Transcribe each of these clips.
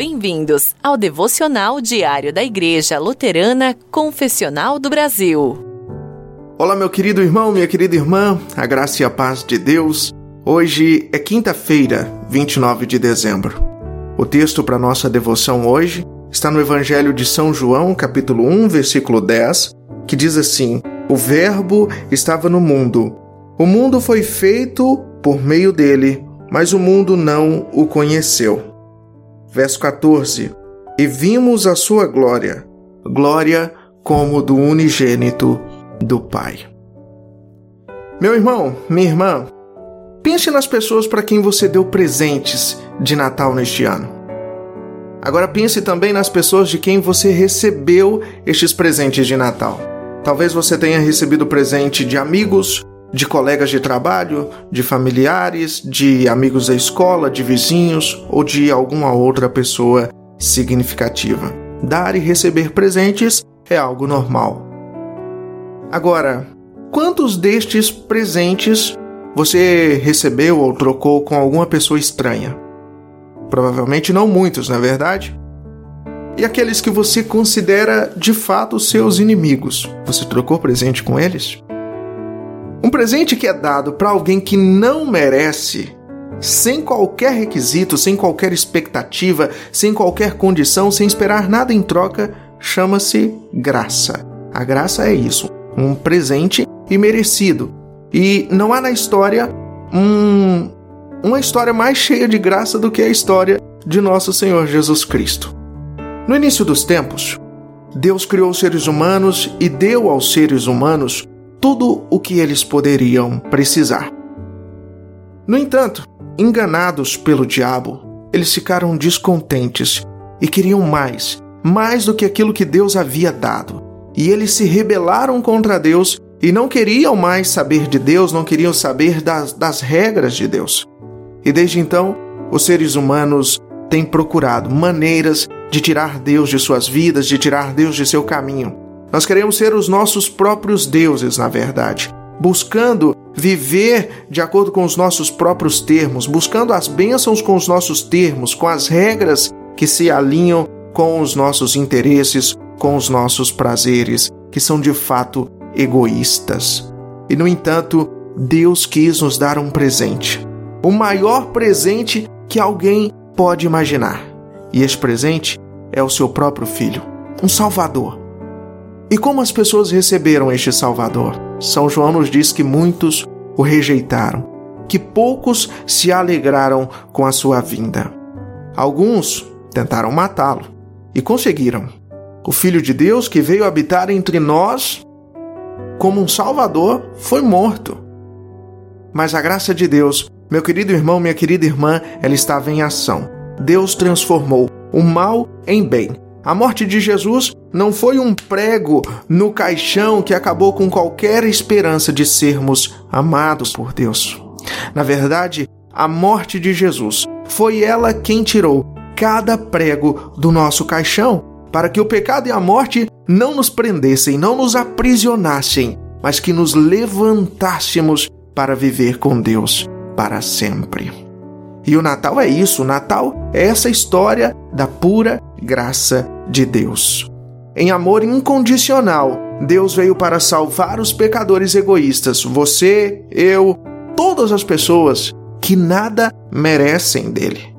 Bem-vindos ao devocional diário da Igreja Luterana Confessional do Brasil. Olá, meu querido irmão, minha querida irmã, a graça e a paz de Deus. Hoje é quinta-feira, 29 de dezembro. O texto para nossa devoção hoje está no Evangelho de São João, capítulo 1, versículo 10, que diz assim: O Verbo estava no mundo. O mundo foi feito por meio dele, mas o mundo não o conheceu. Verso 14: E vimos a sua glória, glória como do unigênito do Pai. Meu irmão, minha irmã, pense nas pessoas para quem você deu presentes de Natal neste ano. Agora pense também nas pessoas de quem você recebeu estes presentes de Natal. Talvez você tenha recebido presente de amigos, de colegas de trabalho, de familiares, de amigos da escola, de vizinhos ou de alguma outra pessoa significativa. Dar e receber presentes é algo normal. Agora, quantos destes presentes você recebeu ou trocou com alguma pessoa estranha? Provavelmente não muitos, não é verdade? E aqueles que você considera de fato seus inimigos, você trocou presente com eles? Um presente que é dado para alguém que não merece, sem qualquer requisito, sem qualquer expectativa, sem qualquer condição, sem esperar nada em troca, chama-se graça. A graça é isso, um presente imerecido. E não há na história um, uma história mais cheia de graça do que a história de nosso Senhor Jesus Cristo. No início dos tempos, Deus criou os seres humanos e deu aos seres humanos tudo o que eles poderiam precisar. No entanto, enganados pelo diabo, eles ficaram descontentes e queriam mais, mais do que aquilo que Deus havia dado. E eles se rebelaram contra Deus e não queriam mais saber de Deus, não queriam saber das, das regras de Deus. E desde então, os seres humanos têm procurado maneiras de tirar Deus de suas vidas, de tirar Deus de seu caminho. Nós queremos ser os nossos próprios deuses, na verdade, buscando viver de acordo com os nossos próprios termos, buscando as bênçãos com os nossos termos, com as regras que se alinham com os nossos interesses, com os nossos prazeres, que são de fato egoístas. E no entanto, Deus quis nos dar um presente, o maior presente que alguém pode imaginar. E esse presente é o seu próprio filho, um Salvador e como as pessoas receberam este Salvador? São João nos diz que muitos o rejeitaram, que poucos se alegraram com a sua vinda. Alguns tentaram matá-lo e conseguiram. O Filho de Deus que veio habitar entre nós como um Salvador foi morto. Mas a graça de Deus, meu querido irmão, minha querida irmã, ela estava em ação. Deus transformou o mal em bem a morte de Jesus não foi um prego no caixão que acabou com qualquer esperança de sermos amados por Deus. Na verdade, a morte de Jesus foi ela quem tirou cada prego do nosso caixão, para que o pecado e a morte não nos prendessem, não nos aprisionassem, mas que nos levantássemos para viver com Deus para sempre. E o Natal é isso, o Natal é essa história da pura graça de Deus. Em amor incondicional, Deus veio para salvar os pecadores egoístas, você, eu, todas as pessoas que nada merecem dele.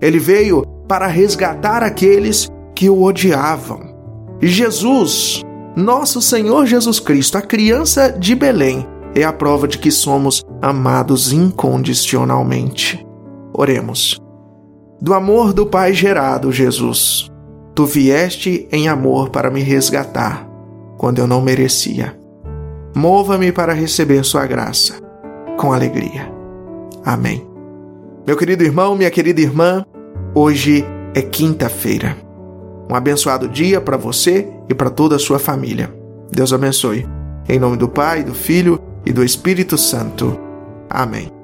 Ele veio para resgatar aqueles que o odiavam. E Jesus, nosso Senhor Jesus Cristo, a criança de Belém, é a prova de que somos amados incondicionalmente. Oremos do amor do Pai gerado, Jesus. Tu vieste em amor para me resgatar, quando eu não merecia. Mova-me para receber Sua graça, com alegria. Amém. Meu querido irmão, minha querida irmã, hoje é quinta-feira. Um abençoado dia para você e para toda a sua família. Deus abençoe. Em nome do Pai, do Filho e do Espírito Santo. Amém.